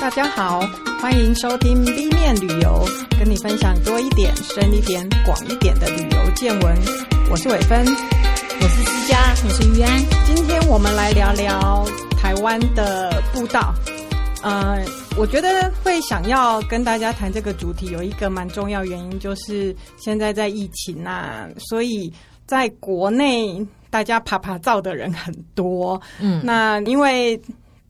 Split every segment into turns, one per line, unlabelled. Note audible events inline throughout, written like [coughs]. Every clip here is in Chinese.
大家好，欢迎收听 B 面旅游，跟你分享多一点、深一点、广一点的旅游见闻。我是伟芬，
我是思佳，
我是玉安。
今天我们来聊聊台湾的步道。呃，我觉得会想要跟大家谈这个主题，有一个蛮重要原因，就是现在在疫情啊，所以在国内大家爬爬照的人很多。嗯，那因为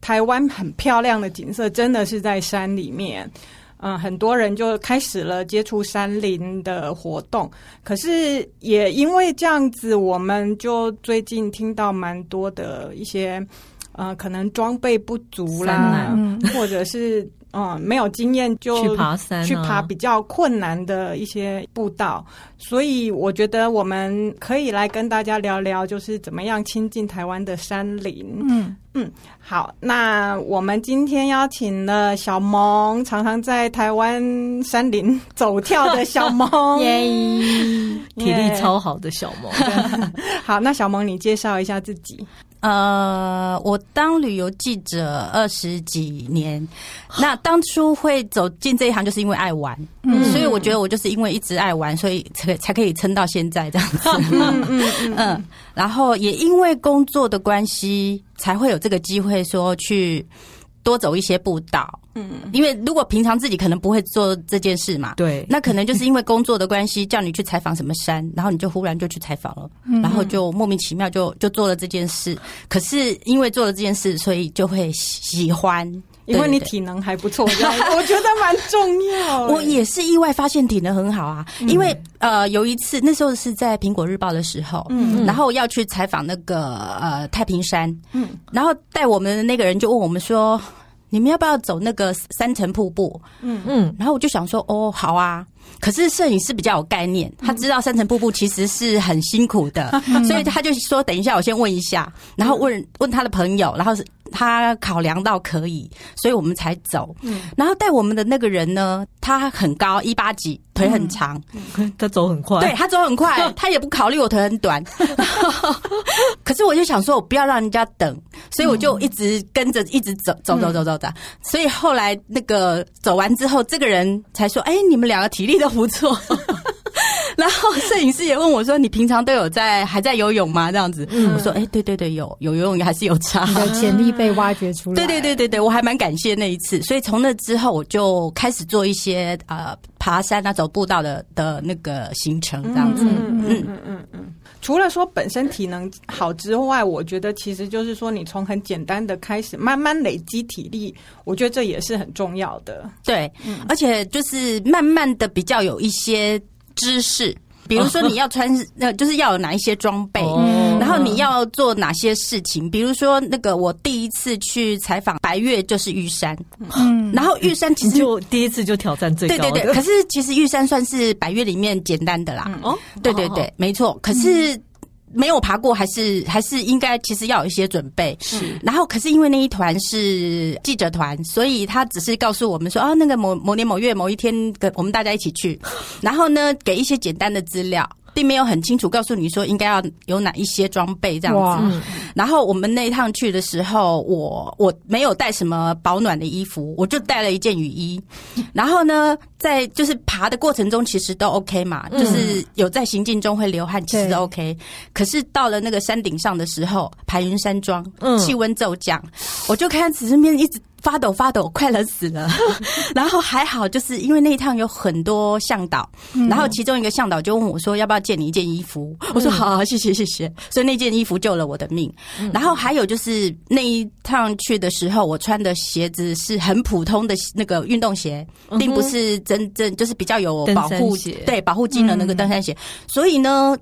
台湾很漂亮的景色，真的是在山里面。嗯，很多人就开始了接触山林的活动。可是也因为这样子，我们就最近听到蛮多的一些。呃，可能装备不足啦，或者是嗯、呃、没有经验就
去爬山、啊，
去爬比较困难的一些步道，所以我觉得我们可以来跟大家聊聊，就是怎么样亲近台湾的山林。嗯嗯，好，那我们今天邀请了小萌，常常在台湾山林走跳的小 [laughs] 萌，
耶，体力超好的小萌。[laughs]
好，那小萌你介绍一下自己。
呃，我当旅游记者二十几年，那当初会走进这一行，就是因为爱玩，嗯，所以我觉得我就是因为一直爱玩，所以才才可以撑到现在这样子，[laughs] 嗯嗯。嗯，然后也因为工作的关系，才会有这个机会说去。多走一些步道，嗯，因为如果平常自己可能不会做这件事嘛，
对，
那可能就是因为工作的关系，叫你去采访什么山，然后你就忽然就去采访了，嗯，然后就莫名其妙就就做了这件事。可是因为做了这件事，所以就会喜欢。
因为你体能还不错，我觉得 [laughs] 蛮重要。
我也是意外发现体能很好啊，因为呃有一次那时候是在苹果日报的时候，嗯，然后要去采访那个呃太平山，嗯，然后带我们的那个人就问我们说，你们要不要走那个三层瀑布？嗯嗯，然后我就想说，哦，好啊。可是摄影师比较有概念，他知道三层瀑布其实是很辛苦的，[laughs] 所以他就说，等一下我先问一下，然后问问他的朋友，然后是。他考量到可以，所以我们才走。嗯，然后带我们的那个人呢，他很高，一八几，腿很长，
嗯、他走很快。
对，他走很快，[laughs] 他也不考虑我腿很短。[laughs] 可是我就想说，我不要让人家等，所以我就一直跟着，一直走，走走走走的。所以后来那个走完之后，这个人才说：“哎，你们两个体力都不错。[laughs] ”然后摄影师也问我说：“你平常都有在还在游泳吗？”这样子，嗯、我说：“哎，对对对，有有游泳还是有差，
你的潜力被挖掘出来。”
对对对对对，我还蛮感谢那一次。所以从那之后，我就开始做一些呃爬山啊、走步道的的那个行程，这样子。嗯嗯嗯嗯
嗯。除了说本身体能好之外，我觉得其实就是说你从很简单的开始，慢慢累积体力，我觉得这也是很重要的。
对，嗯、而且就是慢慢的比较有一些。知识，比如说你要穿，呃，就是要有哪一些装备，然后你要做哪些事情。比如说那个，我第一次去采访白月就是玉山，嗯，然后玉山其实
就第一次就挑战最高，
对对对。可是其实玉山算是白月里面简单的啦，哦，对对对，没错。可是。没有爬过，还是还是应该，其实要有一些准备。是，然后可是因为那一团是记者团，所以他只是告诉我们说啊，那个某某年某月某一天，跟我们大家一起去，然后呢，给一些简单的资料。并没有很清楚告诉你说应该要有哪一些装备这样子，然后我们那一趟去的时候，我我没有带什么保暖的衣服，我就带了一件雨衣。然后呢，在就是爬的过程中，其实都 OK 嘛，就是有在行进中会流汗，其实都 OK。可是到了那个山顶上的时候，排云山庄，气温骤降，我就开始身边一直。发抖发抖，快冷死了。[laughs] 然后还好，就是因为那一趟有很多向导，嗯、然后其中一个向导就问我说：“要不要借你一件衣服？”嗯、我说：“好，好，谢谢，谢谢。”所以那件衣服救了我的命。嗯、然后还有就是那一趟去的时候，我穿的鞋子是很普通的那个运动鞋，并不是真正就是比较有保护鞋，对保护筋的那个登山鞋。嗯、所以呢。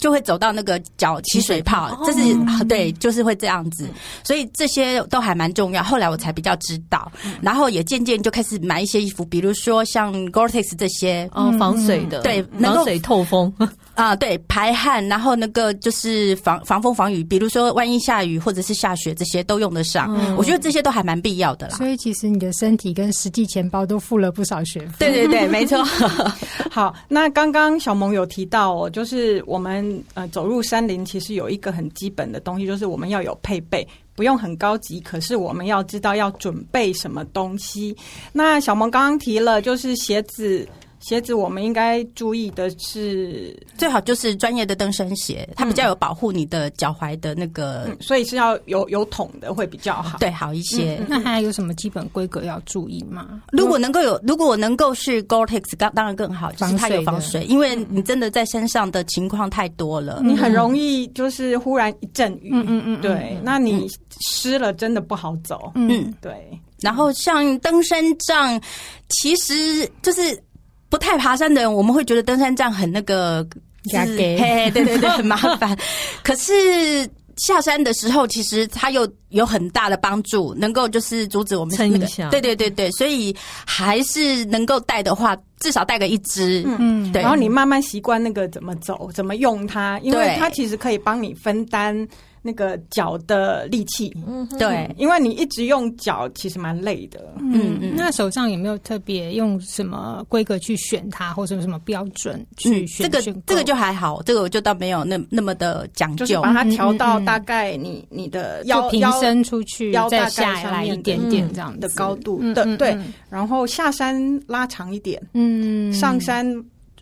就会走到那个脚起水泡，这是对，就是会这样子，所以这些都还蛮重要。后来我才比较知道，然后也渐渐就开始买一些衣服，比如说像 Gore-Tex 这些
哦，防水的，
对，
防水透风 [laughs]
啊，对，排汗，然后那个就是防防风防雨，比如说万一下雨或者是下雪，这些都用得上。我觉得这些都还蛮必要的啦。
所以其实你的身体跟实际钱包都付了不少学费。
对对对，没错。[laughs]
好，那刚刚小萌有提到哦，就是我们。呃走入山林，其实有一个很基本的东西，就是我们要有配备，不用很高级，可是我们要知道要准备什么东西。那小萌刚刚提了，就是鞋子。鞋子我们应该注意的是，
最好就是专业的登山鞋，它比较有保护你的脚踝的那个、
嗯，所以是要有有筒的会比较好，
对，好一些。
嗯、那还有什么基本规格要注意吗？
如果能够有，如果能够是 Gore-Tex，当当然更好，就是它有防水，因为你真的在山上的情况太多了，
你很容易就是忽然一阵雨，
嗯嗯嗯，
对，那你湿了真的不好走，
嗯，
对。
然后像登山杖，其实就是。不太爬山的人，我们会觉得登山杖很那
个，
嘿嘿，对对对，很麻烦。[laughs] 可是下山的时候，其实它又有很大的帮助，能够就是阻止我们
撑一下。
对对对对，所以还是能够带的话，至少带个一支。
嗯，对。然后你慢慢习惯那个怎么走，怎么用它，因为它其实可以帮你分担。那个脚的力气，
嗯，对，
因为你一直用脚，其实蛮累的。
嗯嗯。那手上有没有特别用什么规格去选它，或者什么标准去选？
这个这个就还好，这个我就倒没有那那么的讲究，
就是把它调到大概你你的腰
平伸出去，
腰
再下来一点点这样
的高度对，对。然后下山拉长一点，嗯，上山。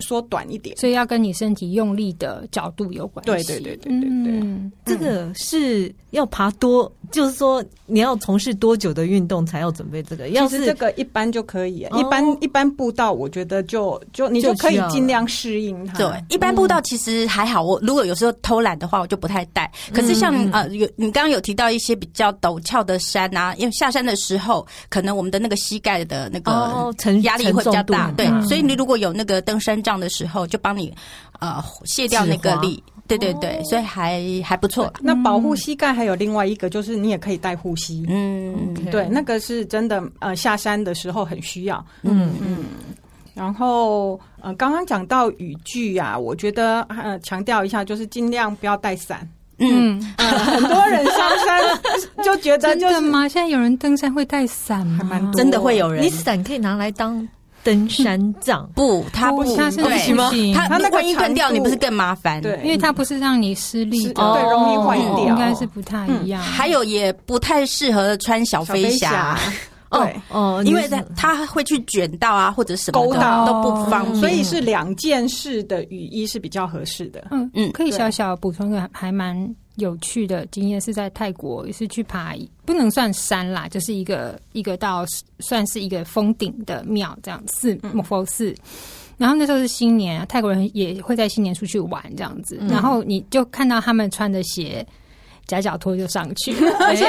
缩短一点，
所以要跟你身体用力的角度有关系。
对对对对对对，
嗯，这个是要爬多。就是说，你要从事多久的运动才要准备这个？要是
这个一般就可以，一般一般步道，我觉得就就你就可以尽量适应它。
对，一般步道其实还好。我如果有时候偷懒的话，我就不太带。可是像呃有你刚刚有提到一些比较陡峭的山啊，因为下山的时候，可能我们的那个膝盖的那个压力会比较大，对。所以你如果有那个登山杖的时候，就帮你呃卸掉那个力。对对对，所以还还不错。
那保护膝盖还有另外一个，就是你也可以带护膝。
嗯，
对，那个是真的。呃，下山的时候很需要。嗯嗯。然后呃，刚刚讲到雨具啊，我觉得呃，强调一下，就是尽量不要带伞。
嗯，[laughs]
很多人上山 [laughs] 就觉得就是
吗？现在有人登山会带伞吗？
还蛮多，
真的会有人。
你伞可以拿来当。登山杖。[laughs]
不，它不，
它是不行吗？
它那万一断掉，你不是更麻烦？
对，
因为它不是让你施力的，
对，容易坏掉，
应该是不太一样。
还有也不太适合穿小飞侠，[laughs]
对，
哦，因为它它会去卷到啊，或者什么的都不方便，
所以是两件式的雨衣是比较合适的。
嗯嗯，可以小小补充个还蛮。有趣的经验是在泰国，也是去爬，不能算山啦，就是一个一个到算是一个峰顶的庙这样寺，佛寺。然后那时候是新年，泰国人也会在新年出去玩这样子。然后你就看到他们穿的鞋，夹脚拖就上去，[laughs] 而且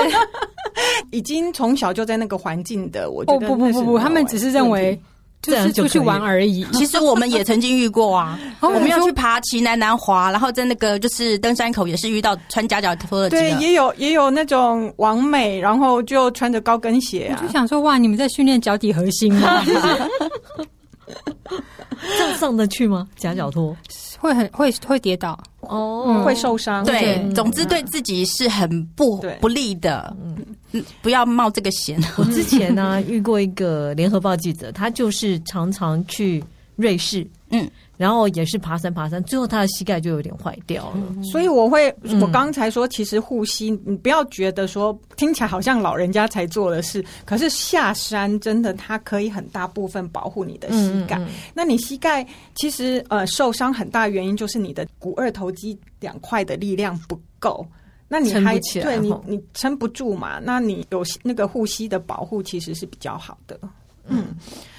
[laughs]
已经从小就在那个环境的，我觉得
不不不不，他们只是认为。就是出去玩而已。[laughs]
其实我们也曾经遇过啊，[laughs] 我们要去爬奇南南华，然后在那个就是登山口也是遇到穿夹脚拖的。
对，也有也有那种完美，然后就穿着高跟鞋啊。
我就想说，哇，你们在训练脚底核心吗？[laughs]
这样上得去吗？夹脚拖
会很会会跌倒
哦，嗯、会受伤。
对，总之对自己是很不不利的。嗯。嗯，不要冒这个险。
我之前呢、啊、[laughs] 遇过一个联合报记者，他就是常常去瑞士，嗯，然后也是爬山爬山，最后他的膝盖就有点坏掉了。
嗯、所以我会，我刚才说，其实护膝，你不要觉得说听起来好像老人家才做的事，可是下山真的它可以很大部分保护你的膝盖。嗯嗯、那你膝盖其实呃受伤很大原因就是你的股二头肌两块的力量不够。那你还对你你撑不住嘛？那你有那个护膝的保护其实是比较好的。嗯，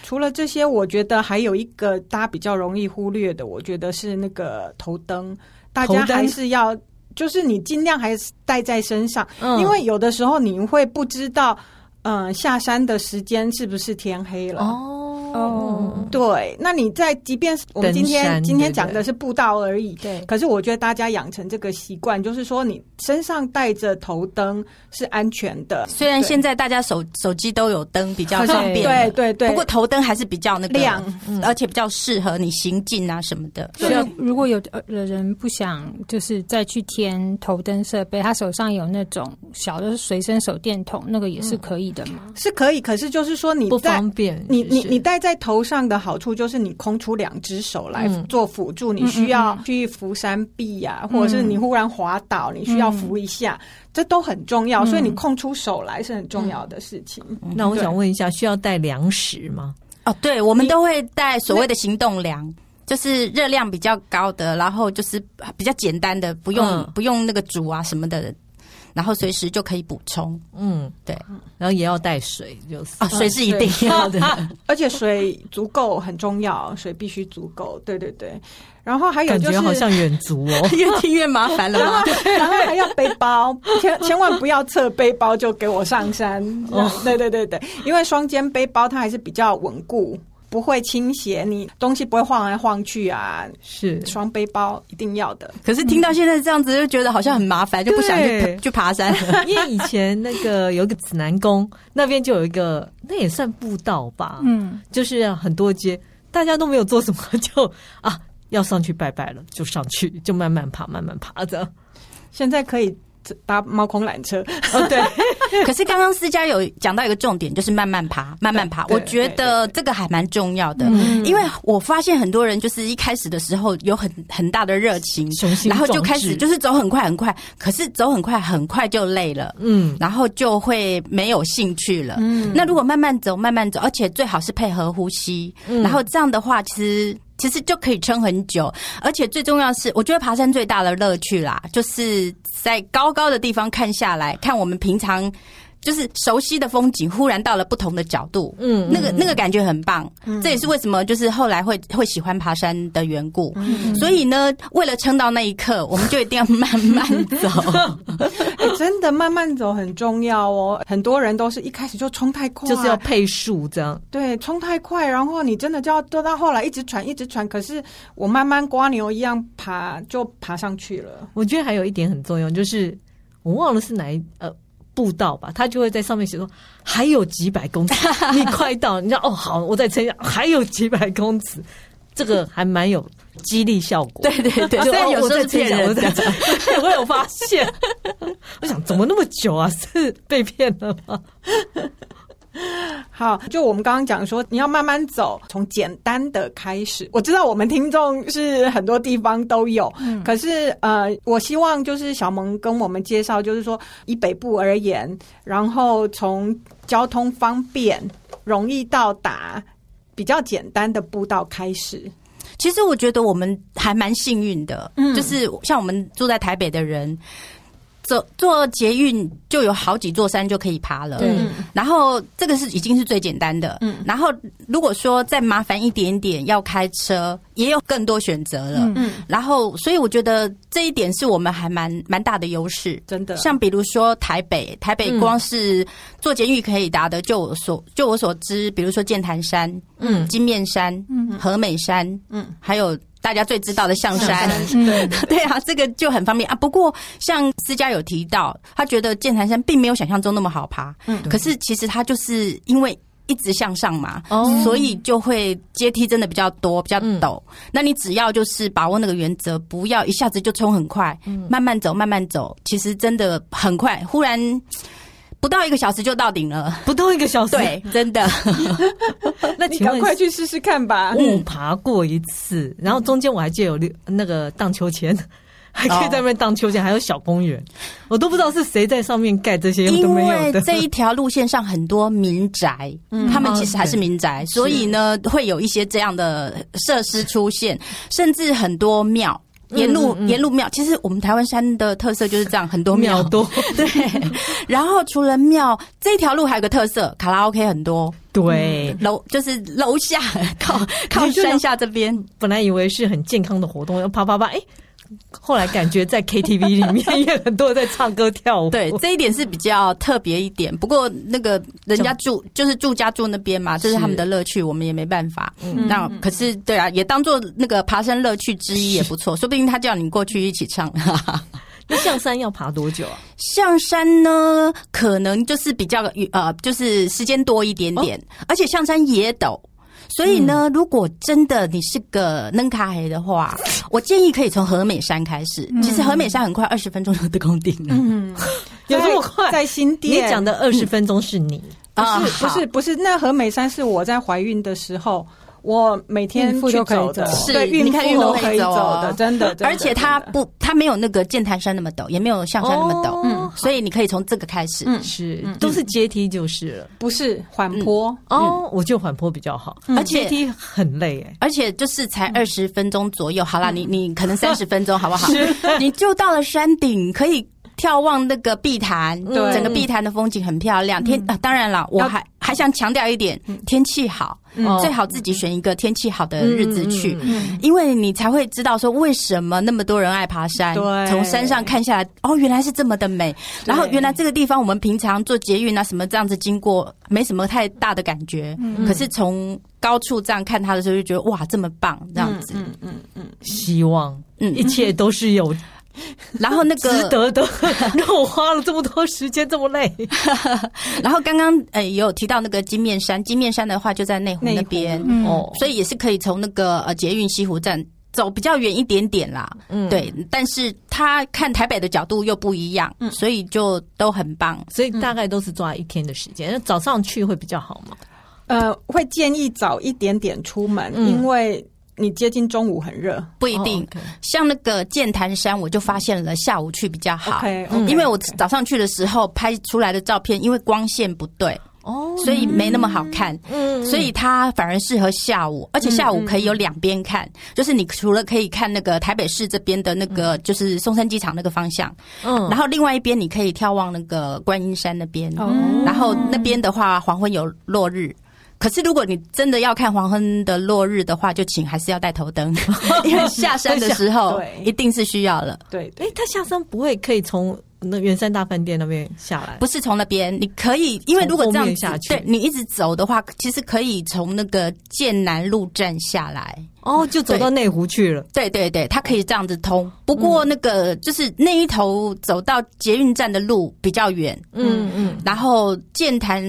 除了这些，我觉得还有一个大家比较容易忽略的，我觉得是那个头灯，大家还是要就是你尽量还是带在身上，因为有的时候你会不知道，嗯，下山的时间是不是天黑了。哦。哦，对，那你在即便是我们今天今天讲的是步道而已，对，可是我觉得大家养成这个习惯，就是说你身上带着头灯是安全的。
虽然现在大家手手机都有灯，比较方便，
对对对，
不过头灯还是比较那个
亮，
而且比较适合你行进啊什么的。
所以如果有的人不想就是再去添头灯设备，他手上有那种小的随身手电筒，那个也是可以的吗？
是可以，可是就是说你
不方便，
你你你带。在头上的好处就是你空出两只手来做辅助，嗯、你需要去扶山壁呀、啊，嗯、或者是你忽然滑倒，你需要扶一下，嗯、这都很重要。所以你空出手来是很重要的事情。
嗯、那我想问一下，需要带粮食吗？
哦，对，我们都会带所谓的行动粮，就是热量比较高的，然后就是比较简单的，不用、嗯、不用那个煮啊什么的。然后随时就可以补充，嗯，对，
然后也要带水，就是
啊，[laughs] 水是一定要的，[laughs]
而且水足够很重要，水必须足够，对对对。然后还有就是，
感觉好像远足哦，[laughs]
越听越麻烦了嘛。
然后还要背包，千千万不要侧背包就给我上山。哦，对对对对，因为双肩背包它还是比较稳固。不会倾斜，你东西不会晃来晃去啊。
是
双背包一定要的。
可是听到现在这样子，就觉得好像很麻烦，嗯、就不想去 [laughs] 去爬山。[laughs]
因为以前那个有一个指南宫，那边就有一个，那也算步道吧。嗯，就是很多街，大家都没有做什么，就啊要上去拜拜了，就上去，就慢慢爬，慢慢爬着。
现在可以。搭猫空缆车，哦对。[laughs]
可是刚刚思佳有讲到一个重点，就是慢慢爬，慢慢爬。我觉得这个还蛮重要的，因为我发现很多人就是一开始的时候有很很大的热情，然后就开始就是走很快很快，可是走很快很快就累了，嗯，然后就会没有兴趣了。嗯，那如果慢慢走，慢慢走，而且最好是配合呼吸，然后这样的话，其实。其实就可以撑很久，而且最重要是，我觉得爬山最大的乐趣啦，就是在高高的地方看下来，看我们平常。就是熟悉的风景，忽然到了不同的角度，嗯，那个那个感觉很棒，嗯，这也是为什么就是后来会会喜欢爬山的缘故。嗯，所以呢，为了撑到那一刻，我们就一定要慢慢走。[laughs]
欸，真的慢慢走很重要哦。很多人都是一开始就冲太快，
就是要配速这样。
对，冲太快，然后你真的就要做到后来一直喘，一直喘。可是我慢慢刮牛一样爬，就爬上去了。
我觉得还有一点很重要，就是我忘了是哪一呃。步道吧，他就会在上面写说还有几百公尺，[laughs] 你快到，你知道哦，好，我再撑一下，还有几百公尺，这个还蛮有激励效果。
对对对，虽然 [laughs] 有时候是骗人的，
我，[laughs] 我有发现，我想怎么那么久啊？是被骗了吗？[laughs]
好，就我们刚刚讲说，你要慢慢走，从简单的开始。我知道我们听众是很多地方都有，嗯、可是呃，我希望就是小萌跟我们介绍，就是说以北部而言，然后从交通方便、容易到达、比较简单的步道开始。
其实我觉得我们还蛮幸运的，嗯，就是像我们住在台北的人。坐坐捷运就有好几座山就可以爬了，嗯。然后这个是已经是最简单的，嗯。然后如果说再麻烦一点点，要开车也有更多选择了，嗯。然后所以我觉得这一点是我们还蛮蛮大的优势，
真的。
像比如说台北，台北光是坐捷运可以达的，就我所就我所知，比如说剑潭山，嗯，金面山，嗯，和美山，嗯，还有。大家最知道的象山，对 [laughs] 对啊，这个就很方便。啊。不过像思佳有提到，他觉得剑潭山并没有想象中那么好爬，嗯，可是其实他就是因为一直向上嘛，哦，所以就会阶梯真的比较多，比较陡。那你只要就是把握那个原则，不要一下子就冲很快，慢慢走，慢慢走，其实真的很快，忽然。不到一个小时就到顶了，
不到一个小时，
对，真的。[laughs]
那你赶快去试试看吧。
我爬过一次，然后中间我还记得有那个荡秋千，[laughs] 还可以在那边荡秋千，还有小公园，我都不知道是谁在上面盖这些，
因为这一条路线上很多民宅，他们其实还是民宅，所以呢会有一些这样的设施出现，甚至很多庙。沿路沿路庙，其实我们台湾山的特色就是这样，很多庙
多。[laughs]
对，然后除了庙，这条路还有个特色，卡拉 OK 很多。
对，
楼就是楼下靠靠山下这边，
本来以为是很健康的活动，要啪啪啪，哎。后来感觉在 KTV 里面也很多人在唱歌跳舞，[laughs]
对，这一点是比较特别一点。不过那个人家住就是住家住那边嘛，这是他们的乐趣，我们也没办法。嗯，那可是对啊，也当做那个爬山乐趣之一也不错。说不定他叫你过去一起唱。[laughs]
那象山要爬多久啊？
象山呢，可能就是比较呃，就是时间多一点点，而且象山也陡。所以呢，如果真的你是个能卡黑的话，我建议可以从和美山开始。其实和美山很快，二十分钟就登顶了。嗯，[laughs]
有这么快？
在新店。
你讲的二十分钟是你
不是不是不是，那和美山是我在怀孕的时候。我每天去走的，
是
对，孕妇都可以走的，真的。
而且它不，它没有那个剑潭山那么陡，也没有象山那么陡，嗯，所以你可以从这个开始，
嗯，是都是阶梯就是了，
不是缓坡。
哦，我就缓坡比较好，而且阶梯很累哎，
而且就是才二十分钟左右，好啦，你你可能三十分钟好不好？你就到了山顶，可以。眺望那个碧潭，对，整个碧潭的风景很漂亮。天啊，当然了，我还还想强调一点，天气好，最好自己选一个天气好的日子去，因为你才会知道说为什么那么多人爱爬山。对，从山上看下来，哦，原来是这么的美。然后原来这个地方我们平常坐捷运啊什么这样子经过，没什么太大的感觉。可是从高处这样看它的时候，就觉得哇，这么棒，这样子。
嗯嗯嗯，希望，嗯，一切都是有。[laughs]
然后那个
值得的，[laughs] 让我花了这么多时间这么累。[laughs]
然后刚刚呃也有提到那个金面山，金面山的话就在内湖那边哦，所以也是可以从那个呃捷运西湖站走比较远一点点啦。嗯，对，但是他看台北的角度又不一样，所以就都很棒。
所以大概都是抓一天的时间，那早上去会比较好吗？
呃，会建议早一点点出门，因为。你接近中午很热，
不一定。像那个剑潭山，我就发现了下午去比较好，因为我早上去的时候拍出来的照片，因为光线不对哦，所以没那么好看。嗯，所以它反而适合下午，而且下午可以有两边看，就是你除了可以看那个台北市这边的那个，就是松山机场那个方向，嗯，然后另外一边你可以眺望那个观音山那边，然后那边的话黄昏有落日。可是，如果你真的要看黄昏的落日的话，就请还是要带头灯，[laughs] 因为下山的时候一定是需要了。
对，
哎，他下山不会可以从那圆山大饭店那边下来？
不是从那边，你可以，因为如果这样下去，对你一直走的话，其实可以从那个剑南路站下来，
哦，就走到内湖去了。
对对对，它可以这样子通。不过那个就是那一头走到捷运站的路比较远，嗯嗯，然后剑潭。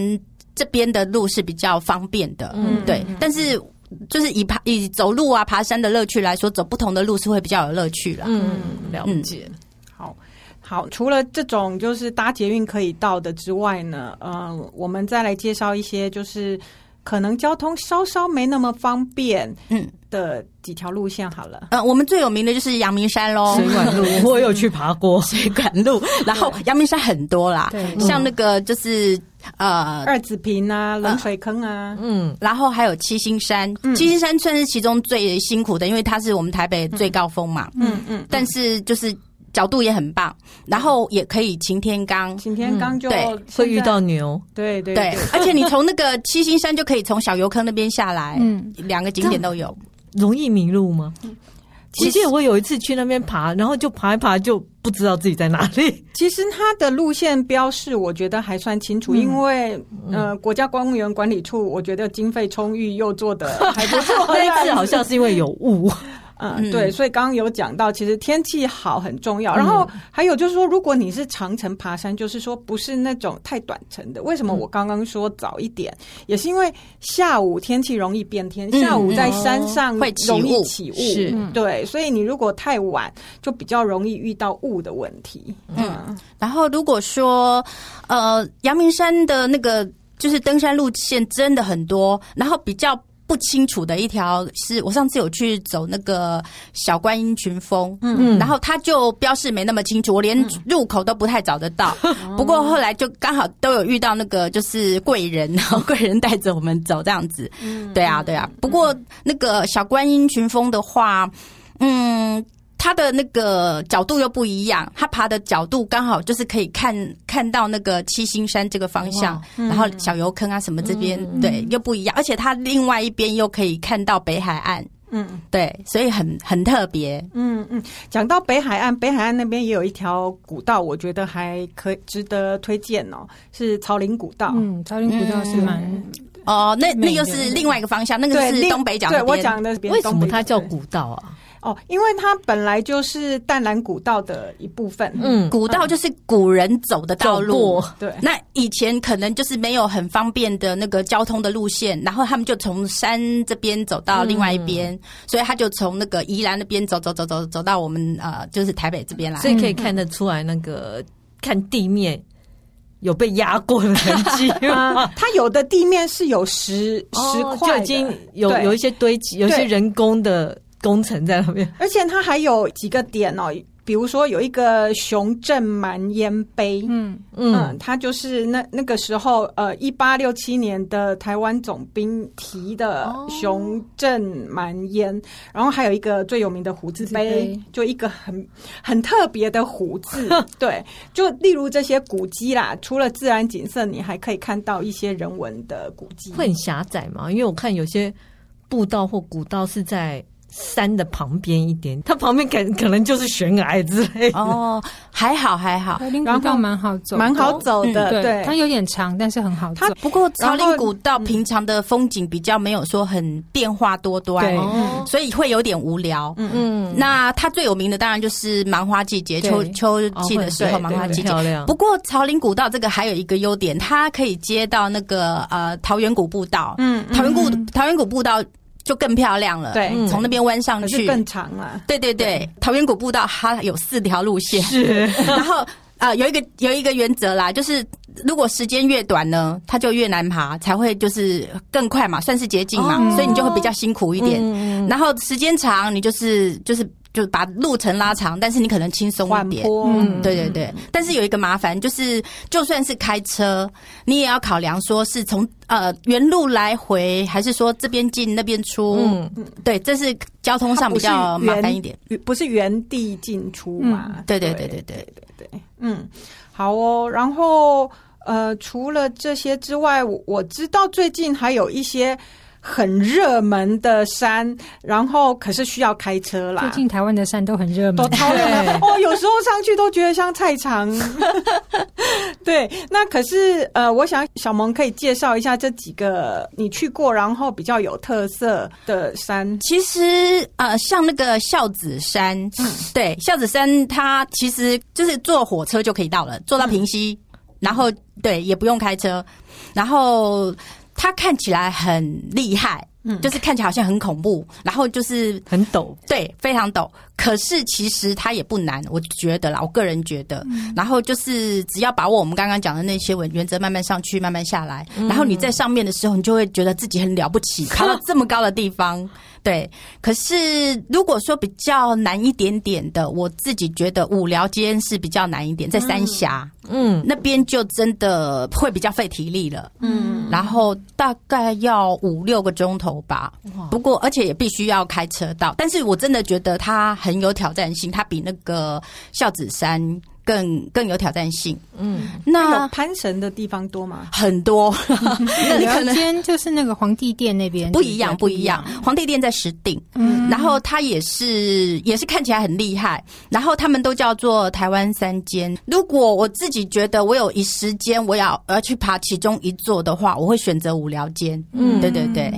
这边的路是比较方便的，嗯，对。但是就是以爬以走路啊、爬山的乐趣来说，走不同的路是会比较有乐趣啦。
嗯，了解。嗯、
好，好。除了这种就是搭捷运可以到的之外呢，嗯、呃，我们再来介绍一些就是可能交通稍稍没那么方便，嗯的几条路线好了。
嗯、呃，我们最有名的就是阳明山喽，[laughs]
水管路，我有去爬过
水管路。然后阳明山很多啦，对，像那个就是。呃，
二子坪啊，冷水坑啊，
嗯，然后还有七星山，七星山算是其中最辛苦的，因为它是我们台北最高峰嘛，嗯嗯，但是就是角度也很棒，然后也可以擎天岗，
擎天岗就
对，会遇到牛，
对对
对，而且你从那个七星山就可以从小油坑那边下来，嗯，两个景点都有，
容易迷路吗？我记得我有一次去那边爬，然后就爬一爬就不知道自己在哪里。[laughs]
其实它的路线标示我觉得还算清楚，嗯、因为、嗯、呃国家公园管理处我觉得经费充裕又做的还不错。[laughs]
那一次好像是因为有雾。
嗯，对，所以刚刚有讲到，其实天气好很重要。然后还有就是说，如果你是长程爬山，就是说不是那种太短程的。为什么我刚刚说早一点？也是因为下午天气容易变天，下午在山上会容易起雾。是，对，所以你如果太晚，就比较容易遇到雾的问题。
嗯，然后如果说呃，阳明山的那个就是登山路线真的很多，然后比较。不清楚的一条是我上次有去走那个小观音群峰，嗯，然后他就标示没那么清楚，我连入口都不太找得到。嗯、[laughs] 不过后来就刚好都有遇到那个就是贵人，[laughs] 然后贵人带着我们走这样子。嗯，对啊，对啊。不过那个小观音群峰的话，嗯。它的那个角度又不一样，它爬的角度刚好就是可以看看到那个七星山这个方向，嗯、然后小油坑啊什么这边，嗯、对，又不一样，而且它另外一边又可以看到北海岸，嗯，对，所以很很特别，
嗯嗯。讲到北海岸，北海岸那边也有一条古道，我觉得还可以值得推荐哦，是草林古道，
嗯，草林古道是蛮、嗯、
哦，那那又是另外一个方向，那个是东北角那边，
对，我讲的
为什么它叫古道啊？
哦，因为它本来就是淡蓝古道的一部分。
嗯，古道就是古人走的道路。对，那以前可能就是没有很方便的那个交通的路线，然后他们就从山这边走到另外一边，嗯、所以他就从那个宜兰那边走走走走走到我们呃，就是台北这边来。
所以可以看得出来，那个看地面有被压过的痕迹吗？[laughs]
它有的地面是有石石块，
就已经有有一些堆积，有一些人工的工程在那边，
而且它还有几个点哦。比如说有一个熊镇蛮烟碑，嗯嗯，它就是那那个时候，呃，一八六七年的台湾总兵提的熊镇蛮烟，哦，然后还有一个最有名的虎字碑，就一个很很特别的胡字，[laughs] 对，就例如这些古迹啦，除了自然景色，你还可以看到一些人文的古迹，
会很狭窄吗？因为我看有些步道或古道是在。山的旁边一点，它旁边可可能就是悬崖之类的。
哦，还好还好，
草 [laughs] 林古道蛮好走，
蛮好走的。嗯、对，对
它有点长，但是很好走。它
不过草林古道平常的风景比较没有说很变化多端，嗯，所以会有点无聊。嗯嗯。那它最有名的当然就是芒花季节，秋秋季的时候芒花季节。不过草林古道这个还有一个优点，它可以接到那个呃桃源谷步道。嗯，桃源谷桃源谷步道。就更漂亮了，对，从那边弯上去
更长了。
对对对，桃源谷步道它有四条路线，是。[laughs] 然后啊、呃，有一个有一个原则啦，就是如果时间越短呢，它就越难爬，才会就是更快嘛，算是捷径嘛，哦、所以你就会比较辛苦一点。嗯、然后时间长，你就是就是。就把路程拉长，但是你可能轻松一点。嗯，对对对。但是有一个麻烦，就是就算是开车，你也要考量说是从呃原路来回，还是说这边进那边出。嗯，对，这是交通上比较麻烦一点。
不是原地进出嘛？
对对对对对对对。
嗯，好哦。然后呃，除了这些之外，我我知道最近还有一些。很热门的山，然后可是需要开车啦。
最近台湾的山都很热门，
都超热门 [laughs] 哦。有时候上去都觉得像菜场。[laughs] 对，那可是呃，我想小萌可以介绍一下这几个你去过，然后比较有特色的山。
其实呃，像那个孝子山，嗯、对，孝子山它其实就是坐火车就可以到了，坐到平溪，嗯、然后对，也不用开车，然后。它看起来很厉害，嗯，就是看起来好像很恐怖，然后就是
很陡，
对，非常陡。可是其实它也不难，我觉得啦，我个人觉得。嗯、然后就是只要把握我们刚刚讲的那些原则，慢慢上去，慢慢下来，嗯、然后你在上面的时候，你就会觉得自己很了不起，[laughs] 爬到这么高的地方。对，可是如果说比较难一点点的，我自己觉得五寮间是比较难一点，在三峡，嗯，那边就真的会比较费体力了，嗯，然后大概要五六个钟头吧，不过而且也必须要开车到，但是我真的觉得它很有挑战性，它比那个孝子山。更更有挑战性，嗯，
那有攀绳的地方多吗？
很多，
你 [laughs] [laughs] 可能就是那个皇帝殿那边
不一样，不一样。皇帝殿在石顶，嗯，然后它也是也是看起来很厉害，然后他们都叫做台湾三间。如果我自己觉得我有一时间我要我要去爬其中一座的话，我会选择五寮间。嗯，对对对。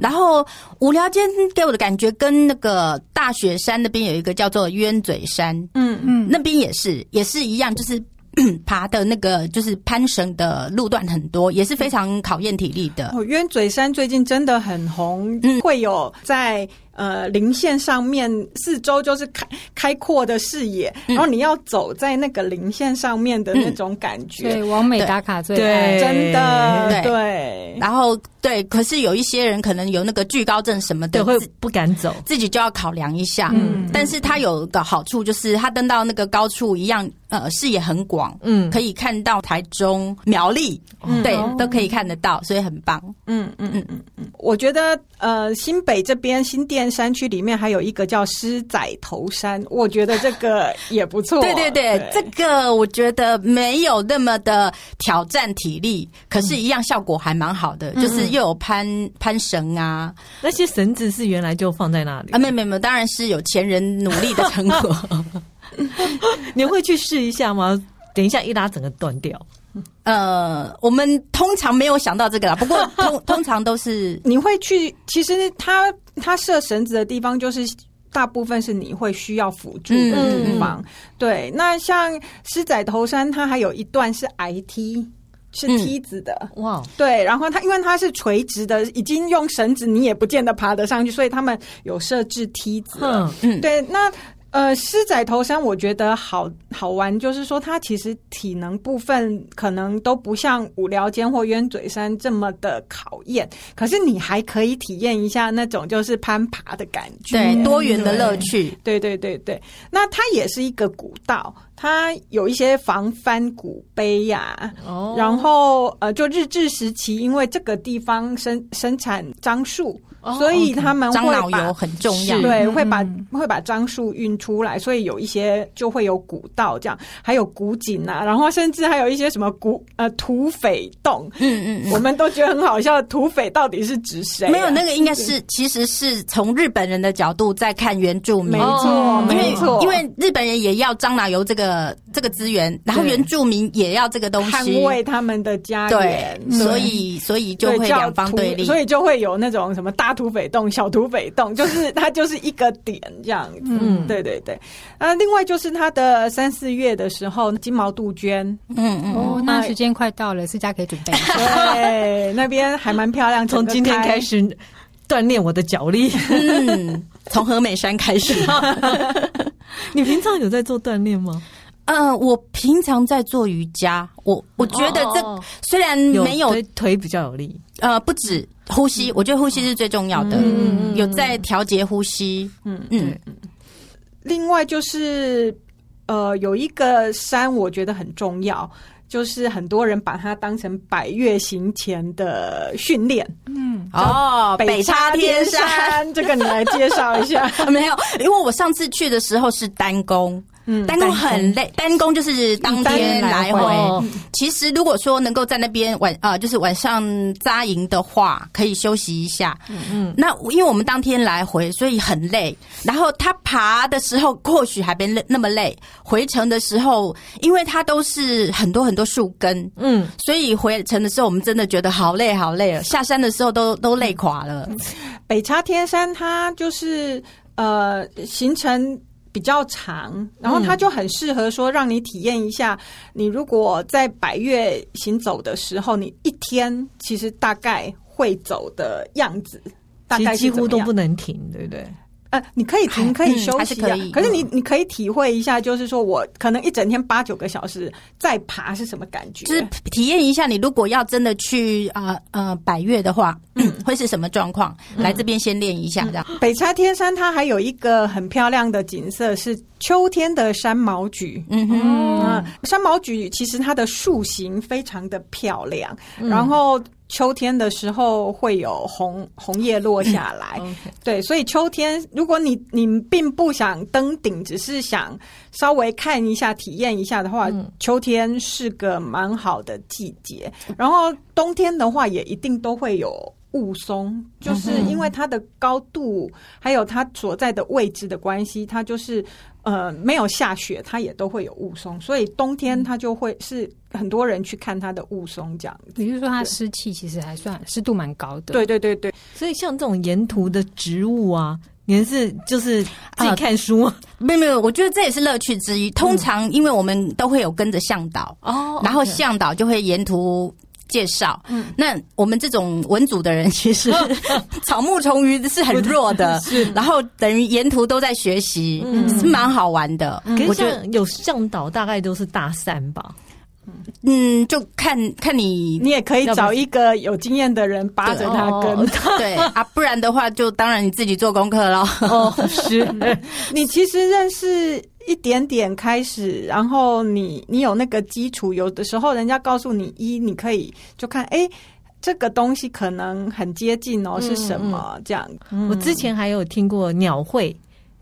然后无聊间给我的感觉跟那个大雪山那边有一个叫做冤嘴山，嗯嗯，那边也是也是一样，就是 [coughs] 爬的那个就是攀绳的路段很多，也是非常考验体力的。
哦，冤嘴山最近真的很红，嗯，会有在。呃，零线上面四周就是开开阔的视野，嗯、然后你要走在那个零线上面的那种感觉，
对，完美打卡最
对，真的
对。
对。
然后对，可是有一些人可能有那个惧高症什么的，
会不敢走，
自己就要考量一下。嗯，但是它有个好处就是，它登到那个高处一样，呃，视野很广，嗯，可以看到台中苗栗，嗯、对，哦、都可以看得到，所以很棒。嗯嗯嗯嗯嗯，
我觉得呃，新北这边新店。山区里面还有一个叫狮仔头山，我觉得这个也不错。
对 [laughs] 对对，对这个我觉得没有那么的挑战体力，可是，一样效果还蛮好的，嗯、就是又有攀攀绳啊，
那些绳子是原来就放在那里
啊？没有没有没有，当然是有前人努力的成果。[laughs] [laughs]
你会去试一下吗？等一下一拉，整个断掉。
呃，我们通常没有想到这个啦，不过 [laughs] 通通常都是
你会去。其实他他设绳子的地方，就是大部分是你会需要辅助的地方。嗯、对，那像狮仔头山，它还有一段是矮梯，是梯子的。哇、嗯，对，然后它因为它是垂直的，已经用绳子你也不见得爬得上去，所以他们有设置梯子。嗯嗯，对，那。呃，狮仔头山我觉得好好玩，就是说它其实体能部分可能都不像五寮尖或鸢嘴山这么的考验，可是你还可以体验一下那种就是攀爬的感觉，
对，多元的乐趣。
对对对对，那它也是一个古道，它有一些防翻古碑呀、啊，哦，然后呃，就日治时期，因为这个地方生生产樟树。所以他们会把
樟脑油很重要，
对，会把会把樟树运出来，所以有一些就会有古道这样，还有古井啊，然后甚至还有一些什么古呃土匪洞，嗯嗯，我们都觉得很好笑，土匪到底是指谁？
没有，那个应该是其实是从日本人的角度在看原住民，
没错，没错，
因为日本人也要樟脑油这个这个资源，然后原住民也要这个东西，
捍卫他们的家园，
对，所以所以就会两方对立，
所以就会有那种什么大。土匪洞、小土匪洞，[laughs] 就是它就是一个点这样子。嗯，对对对。啊，另外就是它的三四月的时候，金毛杜鹃。
嗯嗯。哦，那时间快到了，思佳可以准备。
对，那边还蛮漂亮。[laughs]
从今天开始锻炼我的脚力。
嗯，从和美山开始。[laughs]
你平常有在做锻炼吗？
呃，我平常在做瑜伽。我我觉得这虽然没有
腿比较有力，
呃，不止。呼吸，我觉得呼吸是最重要的。嗯，有在调节呼吸。嗯嗯。
另外就是，呃，有一个山，我觉得很重要，就是很多人把它当成百越行前的训练。嗯，
哦，北叉天山，[laughs]
这个你来介绍一下。[laughs]
没有，因为我上次去的时候是单攻。嗯，单工很累，单工就是当天来回。其实如果说能够在那边晚啊、呃，就是晚上扎营的话，可以休息一下。嗯嗯。那因为我们当天来回，所以很累。然后他爬的时候或许还没累那么累，回程的时候，因为它都是很多很多树根，嗯，所以回程的时候我们真的觉得好累好累了。下山的时候都都累垮了。
北叉天山它就是呃行程。比较长，然后它就很适合说让你体验一下。你如果在百越行走的时候，你一天其实大概会走的样子，大概
几乎都不能停，对不对？
呃，你可以停，可以休息，啊，
嗯、
可是你你可以体会一下，就是说我可能一整天八九个小时在爬是什么感觉？
就是体验一下，你如果要真的去啊呃，呃百岳的话，嗯，会是什么状况？来这边先练一下，这样。
北叉天山它还有一个很漂亮的景色是秋天的山毛榉。嗯哼，山毛榉其实它的树形非常的漂亮，嗯、然后。秋天的时候会有红红叶落下来，嗯 okay. 对，所以秋天如果你你并不想登顶，只是想稍微看一下、体验一下的话，嗯、秋天是个蛮好的季节。然后冬天的话，也一定都会有雾凇，就是因为它的高度还有它所在的位置的关系，它就是。呃，没有下雪，它也都会有雾凇，所以冬天它就会是很多人去看它的雾凇这样子。
也就是说，它湿气其实还算湿度蛮高的。
对对对对，
所以像这种沿途的植物啊，您是就是自己看书？啊，[laughs]
没有没有，我觉得这也是乐趣之一。通常因为我们都会有跟着向导哦，然后向导就会沿途。介绍，嗯，那我们这种文组的人，[laughs] 其实 [laughs] 草木虫鱼是很弱的，[laughs] 是，然后等于沿途都在学习，嗯，是蛮好玩的。
我觉得有向导，大概都是大三吧，
嗯，就看看你，
你也可以找一个有经验的人扒着他跟，
对。啊，不然的话，就当然你自己做功课咯。
哦，是，
你其实认识。一点点开始，然后你你有那个基础，有的时候人家告诉你一，你可以就看，哎，这个东西可能很接近哦，是什么这样？
嗯，我之前还有听过鸟会，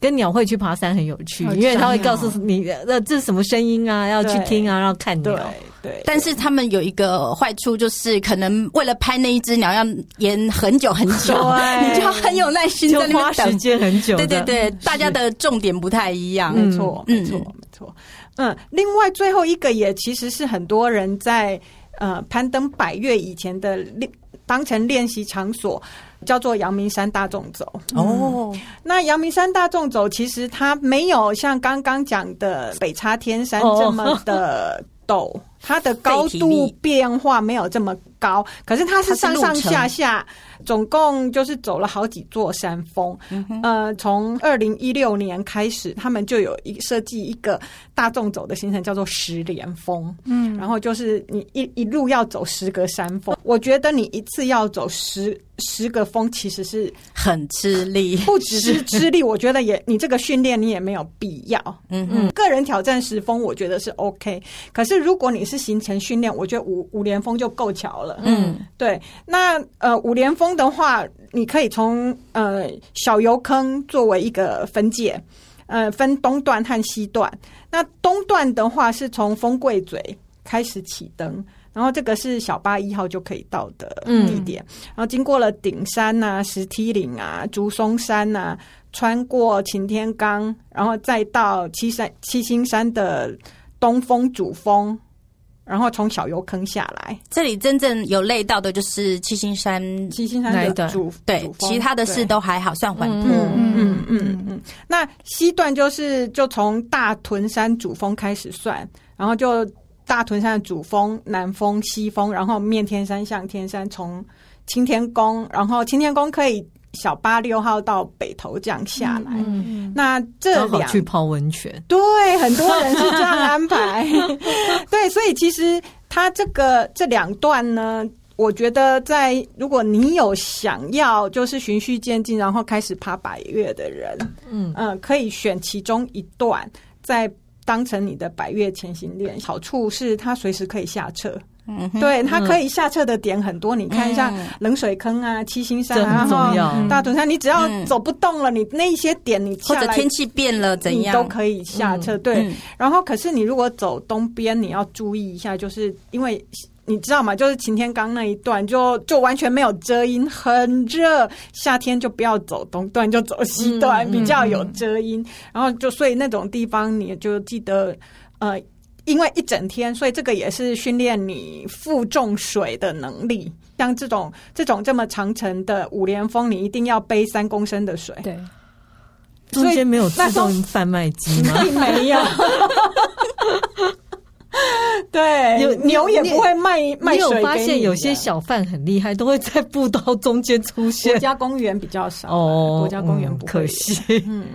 跟鸟会去爬山很有趣，因为他会告诉你，呃，这是什么声音啊，要去听啊，然后看鸟。
对，
但是他们有一个坏处，就是可能为了拍那一只鸟，要演很久很久，[laughs] 对。你就要很有耐心在那边等，
花时间很久。
对对对，大家的重点不太一样，
没错，没错，没错。嗯，另外最后一个也其实是很多人在呃攀登百岳以前的练当成练习场所，叫做阳明山大众走。哦，那阳明山大众走其实它没有像刚刚讲的北叉天山这么的陡。它的高度变化没有这么高，可是它是上上下下，总共就是走了好几座山峰。嗯、呃，从二零一六年开始，他们就有一设计一个大众走的行程，叫做十连峰。嗯，然后就是你一一路要走十个山峰。我觉得你一次要走十十个峰，其实是
很吃力，
不只是吃力，我觉得也你这个训练你也没有必要。嗯嗯，个人挑战十峰，我觉得是 OK。可是如果你是行程训练，我觉得五五连峰就够巧了。嗯，对，那呃五连峰的话，你可以从呃小油坑作为一个分界，呃分东段和西段。那东段的话是从风柜嘴开始启登，然后这个是小巴一号就可以到的地点，嗯、然后经过了顶山啊、石梯岭啊、竹松山啊，穿过擎天岗，然后再到七山七星山的东峰主峰。然后从小油坑下来，
这里真正有累到的就是七星山，
七星山的主
对，其他的事都还好，算缓坡。
嗯嗯嗯嗯。那西段就是就从大屯山主峰开始算，然后就大屯山的主峰、南峰、西峰，然后面天山、向天山，从青天宫，然后青天宫可以。小巴六号到北投这样下来，嗯、那这两
去泡温泉，
对，很多人是这样安排。[laughs] 对，所以其实它这个这两段呢，我觉得在如果你有想要就是循序渐进，然后开始爬百越的人，嗯嗯、呃，可以选其中一段，再当成你的百越前行练。好处是它随时可以下撤。嗯，对，它可以下撤的点很多，嗯、你看一下冷水坑啊、七星山啊、大屯山，你只要走不动了，嗯、你那一些点你
或者天气变了怎样，
你都可以下撤。嗯、对，嗯、然后可是你如果走东边，你要注意一下，就是因为你知道吗？就是擎天岗那一段就就完全没有遮阴，很热，夏天就不要走东段，就走西段，嗯、比较有遮阴。嗯、然后就所以那种地方，你就记得呃。因为一整天，所以这个也是训练你负重水的能力。像这种这种这么长程的五连峰，你一定要背三公升的水。
对，中间没有自动贩卖机吗？
并 [laughs] 没有。[laughs] 对，牛牛也不会卖卖水。你有
发现有些小贩很厉害，都会在步道中间出现。
国家公园比较少哦，国家公园不
可惜。
嗯，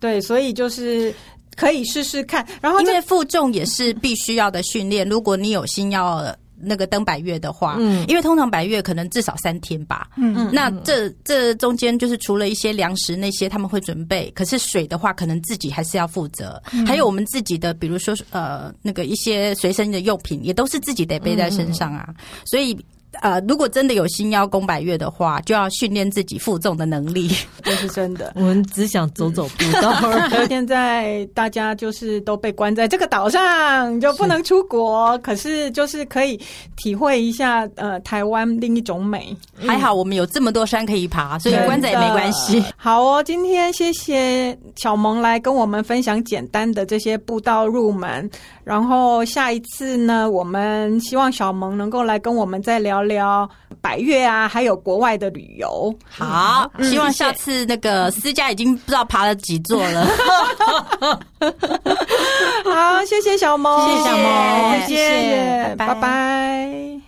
对，所以就是。可以试试看，然后
因为负重也是必须要的训练。如果你有心要那个登百月的话，嗯，因为通常百月可能至少三天吧，嗯。嗯，那这这中间就是除了一些粮食那些他们会准备，可是水的话可能自己还是要负责，嗯、还有我们自己的，比如说呃那个一些随身的用品也都是自己得背在身上啊，嗯、所以。呃，如果真的有心要攻百岳的话，就要训练自己负重的能力，[laughs]
这是真的。[laughs]
我们只想走走步道。[laughs]
现在大家就是都被关在这个岛上，就不能出国。是可是就是可以体会一下呃台湾另一种美。
还好我们有这么多山可以爬，所以关着也没关系。
好哦，今天谢谢小萌来跟我们分享简单的这些步道入门。然后下一次呢，我们希望小萌能够来跟我们再聊聊百越啊，还有国外的旅游。
好，嗯、希望下次那个私家已经不知道爬了几座了。[laughs]
好，谢谢小萌，
谢谢小萌，
谢谢，拜拜。拜拜。